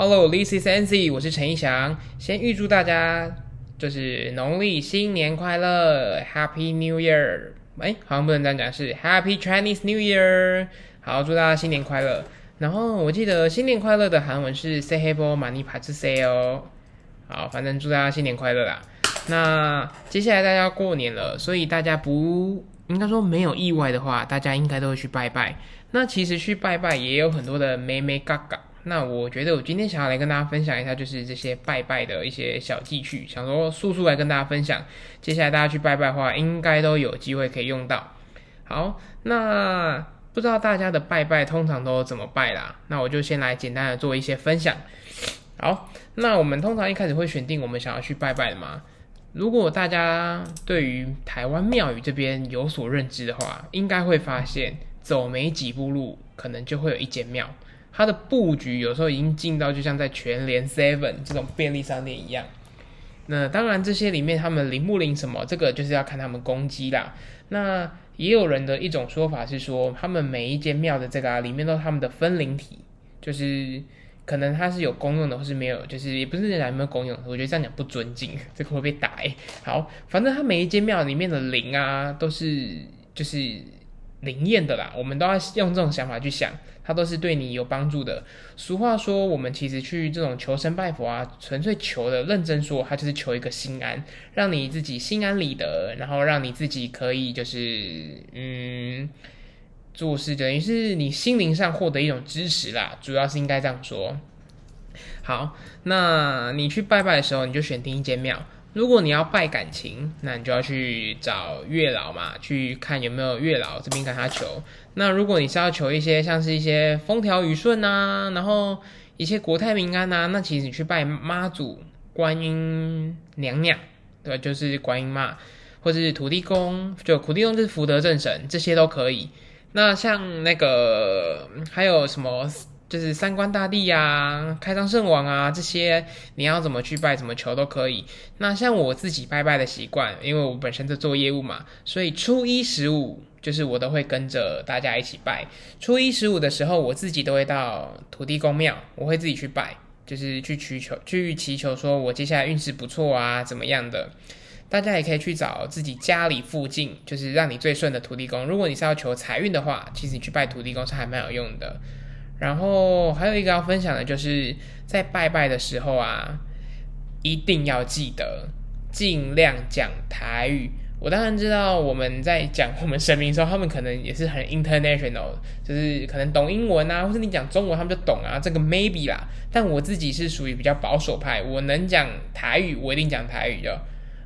Hello，this is Nancy，我是陈一翔。先预祝大家就是农历新年快乐，Happy New Year！哎，好像不能这样讲，是 Happy Chinese New Year。好，祝大家新年快乐。然后我记得新年快乐的韩文是 Say h e b o Mani p a t Say 哦。好，反正祝大家新年快乐啦。那接下来大家要过年了，所以大家不应该说没有意外的话，大家应该都会去拜拜。那其实去拜拜也有很多的妹妹嘎嘎。那我觉得我今天想要来跟大家分享一下，就是这些拜拜的一些小技趣，想说速速来跟大家分享。接下来大家去拜拜的话，应该都有机会可以用到。好，那不知道大家的拜拜通常都怎么拜啦？那我就先来简单的做一些分享。好，那我们通常一开始会选定我们想要去拜拜的嘛？如果大家对于台湾庙宇这边有所认知的话，应该会发现走没几步路，可能就会有一间庙。它的布局有时候已经近到就像在全联 Seven 这种便利商店一样。那当然，这些里面他们灵不灵什么，这个就是要看他们攻击啦。那也有人的一种说法是说，他们每一间庙的这个啊里面都他们的分灵体，就是可能它是有公用的，或是没有，就是也不是讲有没有公用。我觉得这样讲不尊敬，这个会被打。好，反正他每一间庙里面的灵啊，都是就是灵验的啦。我们都要用这种想法去想。它都是对你有帮助的。俗话说，我们其实去这种求神拜佛啊，纯粹求的，认真说，它就是求一个心安，让你自己心安理得，然后让你自己可以就是嗯做事，等于是你心灵上获得一种支持啦。主要是应该这样说。好，那你去拜拜的时候，你就选定一间庙。如果你要拜感情，那你就要去找月老嘛，去看有没有月老这边跟他求。那如果你是要求一些像是一些风调雨顺啊，然后一些国泰民安啊，那其实你去拜妈祖、观音娘娘，对？就是观音嘛，或者是土地公，就土地公就是福德正神，这些都可以。那像那个还有什么？就是三官大帝呀、开张圣王啊这些，你要怎么去拜、怎么求都可以。那像我自己拜拜的习惯，因为我本身在做业务嘛，所以初一十五就是我都会跟着大家一起拜。初一十五的时候，我自己都会到土地公庙，我会自己去拜，就是去祈求、去祈求，说我接下来运势不错啊，怎么样的。大家也可以去找自己家里附近，就是让你最顺的土地公。如果你是要求财运的话，其实你去拜土地公是还蛮有用的。然后还有一个要分享的，就是在拜拜的时候啊，一定要记得尽量讲台语。我当然知道我们在讲我们神明的时候，他们可能也是很 international，就是可能懂英文啊，或者你讲中文他们就懂啊，这个 maybe 啦。但我自己是属于比较保守派，我能讲台语，我一定讲台语的。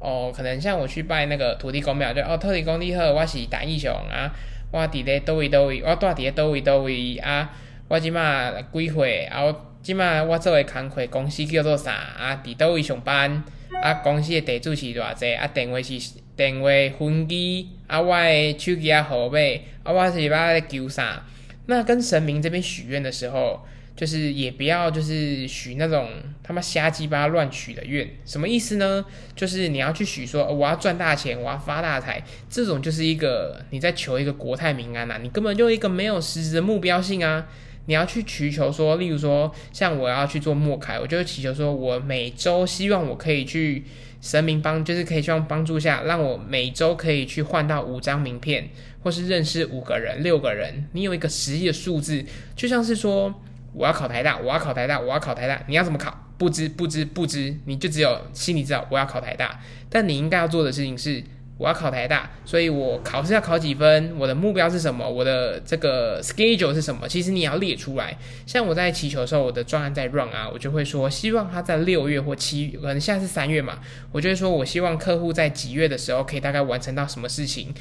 哦，可能像我去拜那个土地公庙，就哦土地公你好，我是大英雄啊，我伫咧叨位叨位，我住伫咧叨位叨位啊。我即马几岁？啊，即马我做诶工课公司叫做啥？啊，伫倒位上班？啊，公司诶地址是偌济？啊，电话是电话分机？啊，我诶手机啊号码？啊，我是要求啥？那跟神明这边许愿的时候，就是也不要就是许那种他妈瞎鸡巴乱许的愿。什么意思呢？就是你要去许说我要赚大钱，我要发大财，这种就是一个你在求一个国泰民安呐，你根本就一个没有实质的目标性啊。你要去祈求说，例如说，像我要去做默开，我就祈求说，我每周希望我可以去神明帮，就是可以希望帮助下，让我每周可以去换到五张名片，或是认识五个人、六个人。你有一个实际的数字，就像是说，我要考台大，我要考台大，我要考台大，你要怎么考？不知不知不知，你就只有心里知道我要考台大，但你应该要做的事情是。我要考台大，所以我考试要考几分？我的目标是什么？我的这个 schedule 是什么？其实你也要列出来。像我在祈求的时候，我的专案在 run 啊，我就会说，希望他在六月或七，可能现在是三月嘛，我就会说我希望客户在几月的时候可以大概完成到什么事情。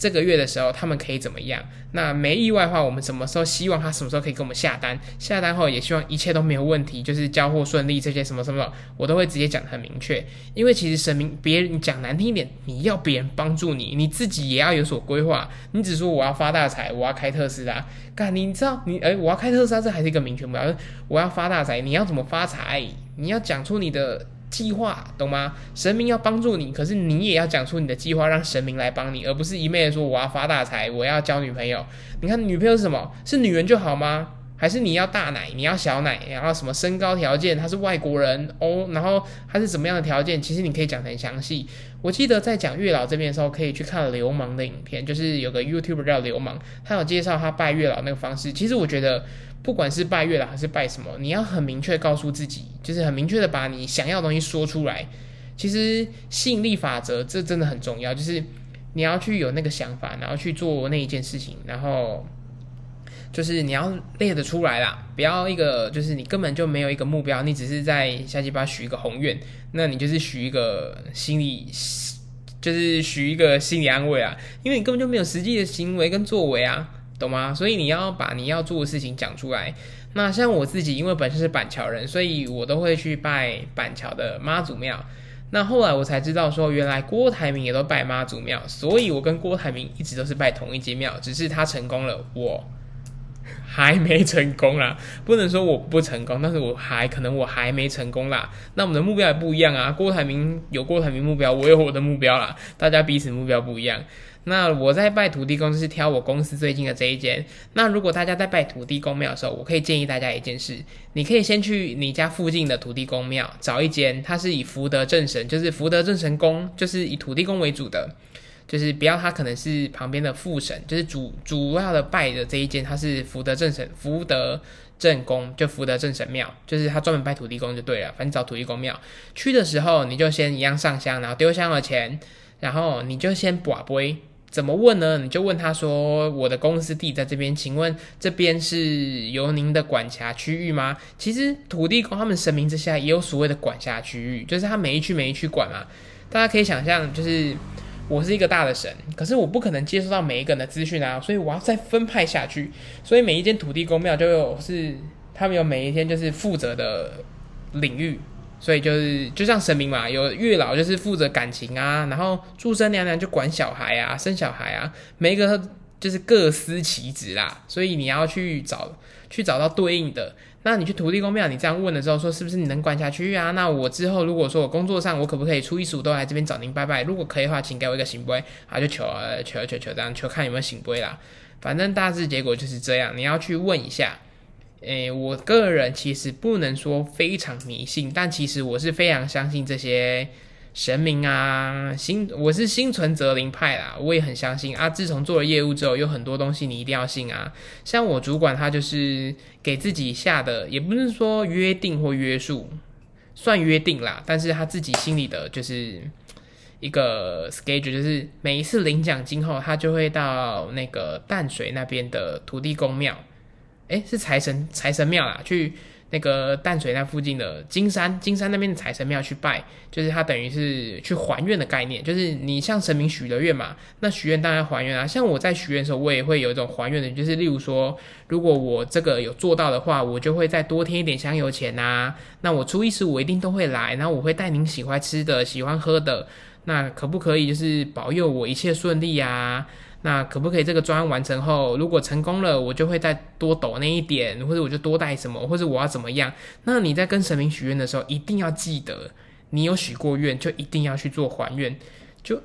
这个月的时候，他们可以怎么样？那没意外的话，我们什么时候希望他什么时候可以给我们下单？下单后也希望一切都没有问题，就是交货顺利，这些什么什么，我都会直接讲很明确。因为其实神明，别人讲难听一点，你要别人帮助你，你自己也要有所规划。你只说我要发大财，我要开特斯拉，干你知道你哎，我要开特斯拉，这还是一个明确目标。我要发大财，你要怎么发财？你要讲出你的。计划懂吗？神明要帮助你，可是你也要讲出你的计划，让神明来帮你，而不是一昧的说我要发大财，我要交女朋友。你看女朋友是什么？是女人就好吗？还是你要大奶，你要小奶，然后什么身高条件，他是外国人哦，然后他是怎么样的条件，其实你可以讲得很详细。我记得在讲月老这边的时候，可以去看流氓的影片，就是有个 YouTube 叫流氓，他有介绍他拜月老那个方式。其实我觉得，不管是拜月老还是拜什么，你要很明确告诉自己，就是很明确的把你想要的东西说出来。其实吸引力法则这真的很重要，就是你要去有那个想法，然后去做那一件事情，然后。就是你要列得出来啦，不要一个就是你根本就没有一个目标，你只是在下鸡巴许一个宏愿，那你就是许一个心理，就是许一个心理安慰啊，因为你根本就没有实际的行为跟作为啊，懂吗？所以你要把你要做的事情讲出来。那像我自己，因为本身是板桥人，所以我都会去拜板桥的妈祖庙。那后来我才知道说，原来郭台铭也都拜妈祖庙，所以我跟郭台铭一直都是拜同一间庙，只是他成功了，我。还没成功啦，不能说我不成功，但是我还可能我还没成功啦。那我们的目标也不一样啊。郭台铭有郭台铭目标，我有我的目标啦，大家彼此目标不一样。那我在拜土地公是挑我公司最近的这一间。那如果大家在拜土地公庙的时候，我可以建议大家一件事，你可以先去你家附近的土地公庙找一间，它是以福德正神，就是福德正神宫，就是以土地公为主的。就是不要，他可能是旁边的副神，就是主主要的拜的这一间，他是福德正神，福德正宫，就福德正神庙，就是他专门拜土地公就对了。反正找土地公庙去的时候，你就先一样上香，然后丢香的钱，然后你就先卜杯。怎么问呢？你就问他说：“我的公司地在这边，请问这边是由您的管辖区域吗？”其实土地公他们神明之下也有所谓的管辖区域，就是他每一区每一区管嘛。大家可以想象，就是。我是一个大的神，可是我不可能接收到每一个人的资讯啊，所以我要再分派下去。所以每一间土地公庙就有是他们有每一天就是负责的领域，所以就是就像神明嘛，有月老就是负责感情啊，然后祝生娘娘就管小孩啊，生小孩啊，每一个就是各司其职啦，所以你要去找去找到对应的。那你去土地公庙，你这样问了之后，说是不是你能管辖区域啊？那我之后如果说我工作上，我可不可以初一十五都来这边找您拜拜？如果可以的话，请给我一个行规，啊，就求啊求求求这样求看有没有行规啦。反正大致结果就是这样，你要去问一下。诶，我个人其实不能说非常迷信，但其实我是非常相信这些。神明啊，心我是心存则灵派啦，我也很相信啊。自从做了业务之后，有很多东西你一定要信啊。像我主管他就是给自己下的，也不是说约定或约束，算约定啦。但是他自己心里的就是一个 schedule，就是每一次领奖金后，他就会到那个淡水那边的土地公庙，诶，是财神财神庙啦，去。那个淡水那附近的金山，金山那边的财神庙去拜，就是它等于是去还愿的概念，就是你向神明许了愿嘛，那许愿当然还愿啊。像我在许愿的时候，我也会有一种还愿的，就是例如说，如果我这个有做到的话，我就会再多添一点香油钱呐。那我初一十五一定都会来，然后我会带您喜欢吃的、喜欢喝的，那可不可以就是保佑我一切顺利啊？那可不可以这个专案完成后，如果成功了，我就会再多抖那一点，或者我就多带什么，或者我要怎么样？那你在跟神明许愿的时候，一定要记得，你有许过愿，就一定要去做还愿。就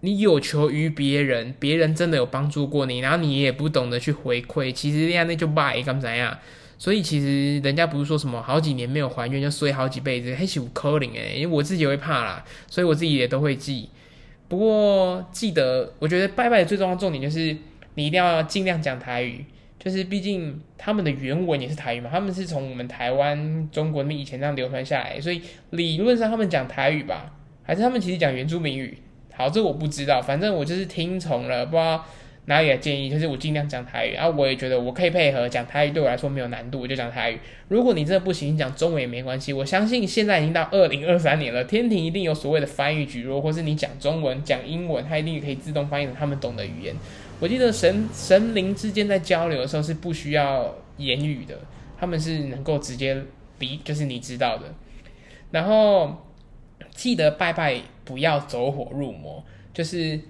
你有求于别人，别人真的有帮助过你，然后你也不懂得去回馈，其实这样那就败，干怎样？所以其实人家不是说什么好几年没有还愿就衰好几辈子，还是有可能诶，因为我自己会怕啦，所以我自己也都会记。不过记得，我觉得拜拜的最重要重点就是你一定要尽量讲台语，就是毕竟他们的原文也是台语嘛，他们是从我们台湾中国那以前这样流传下来，所以理论上他们讲台语吧，还是他们其实讲原住民语？好，这我不知道，反正我就是听从了，不知道。哪里的建议就是我尽量讲台语啊，我也觉得我可以配合讲台语，对我来说没有难度，我就讲台语。如果你真的不行，讲中文也没关系。我相信现在已经到二零二三年了，天庭一定有所谓的翻译举弱，或是你讲中文、讲英文，它一定可以自动翻译成他们懂的语言。我记得神神灵之间在交流的时候是不需要言语的，他们是能够直接比，就是你知道的。然后记得拜拜不要走火入魔，就是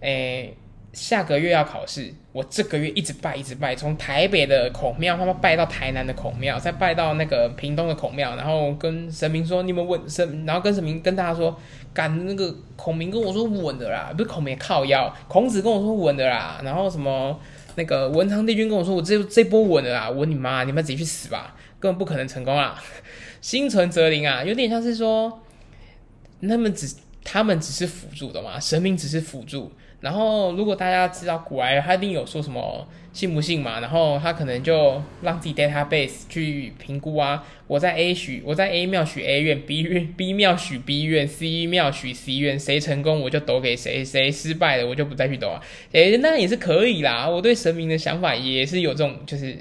诶。下个月要考试，我这个月一直拜，一直拜，从台北的孔庙，他们拜到台南的孔庙，再拜到那个屏东的孔庙，然后跟神明说，你们稳神，然后跟神明跟大家说，赶那个孔明跟我说稳的啦，不是孔明靠腰，孔子跟我说稳的啦，然后什么那个文昌帝君跟我说，我这这波稳的啊，稳你妈，你们自己去死吧，根本不可能成功啊！心存则灵啊，有点像是说，他们只他们只是辅助的嘛，神明只是辅助。然后如果大家知道古埃，他一定有说什么信不信嘛，然后他可能就让自己 database 去评估啊，我在 A 许我在 A 庙许 A 愿，B 愿 B 庙许 B 愿，C 庙许 C 愿，谁成功我就抖给谁，谁失败了我就不再去抖啊。诶，那也是可以啦。我对神明的想法也是有这种，就是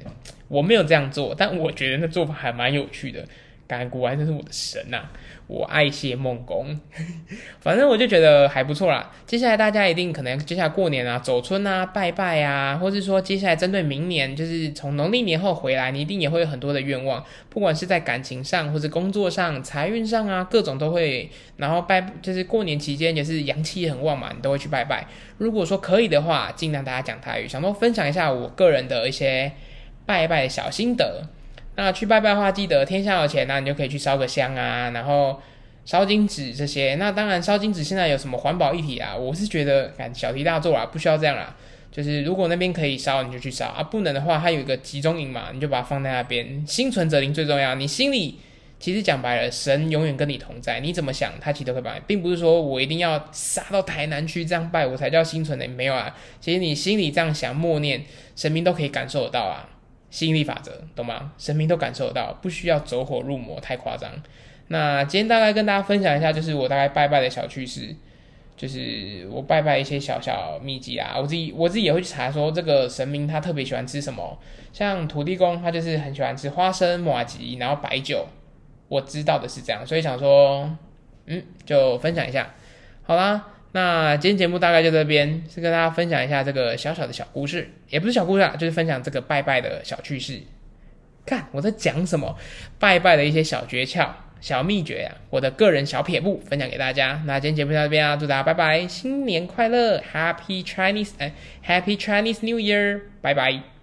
我没有这样做，但我觉得那做法还蛮有趣的。感恩古埃真是我的神呐。我爱谢梦工，反正我就觉得还不错啦。接下来大家一定可能接下来过年啊、走春啊、拜拜啊，或是说接下来针对明年，就是从农历年后回来，你一定也会有很多的愿望，不管是在感情上或者工作上、财运上啊，各种都会。然后拜就是过年期间也是阳气很旺嘛，你都会去拜拜。如果说可以的话，尽量大家讲台语，想多分享一下我个人的一些拜拜的小心得。那去拜拜的话，记得天下有钱，那你就可以去烧个香啊，然后烧金纸这些。那当然，烧金纸现在有什么环保议题啊？我是觉得，敢小题大做啊，不需要这样啦。就是如果那边可以烧，你就去烧啊；不能的话，它有一个集中营嘛，你就把它放在那边。心存则灵最重要。你心里其实讲白了，神永远跟你同在。你怎么想，他其实都会帮你，并不是说我一定要杀到台南去这样拜，我才叫心存的。没有啊，其实你心里这样想默念，神明都可以感受得到啊。吸引力法则，懂吗？神明都感受得到，不需要走火入魔，太夸张。那今天大概跟大家分享一下，就是我大概拜拜的小趣事，就是我拜拜一些小小秘籍啊。我自己我自己也会去查，说这个神明他特别喜欢吃什么，像土地公他就是很喜欢吃花生、马吉，然后白酒。我知道的是这样，所以想说，嗯，就分享一下。好啦。那今天节目大概就这边，是跟大家分享一下这个小小的小故事，也不是小故事啊，就是分享这个拜拜的小趣事。看我在讲什么，拜拜的一些小诀窍、小秘诀呀，我的个人小撇步分享给大家。那今天节目就到这边啊，祝大家拜拜，新年快乐，Happy Chinese，哎，Happy Chinese New Year，拜拜。